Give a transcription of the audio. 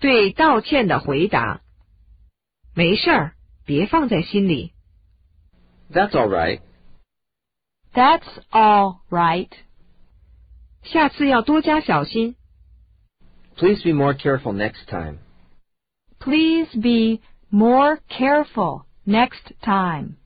对道歉的回答没事儿别放在心里 that's all right that's all right 下次要多加小心 please be more careful next time please be more careful next time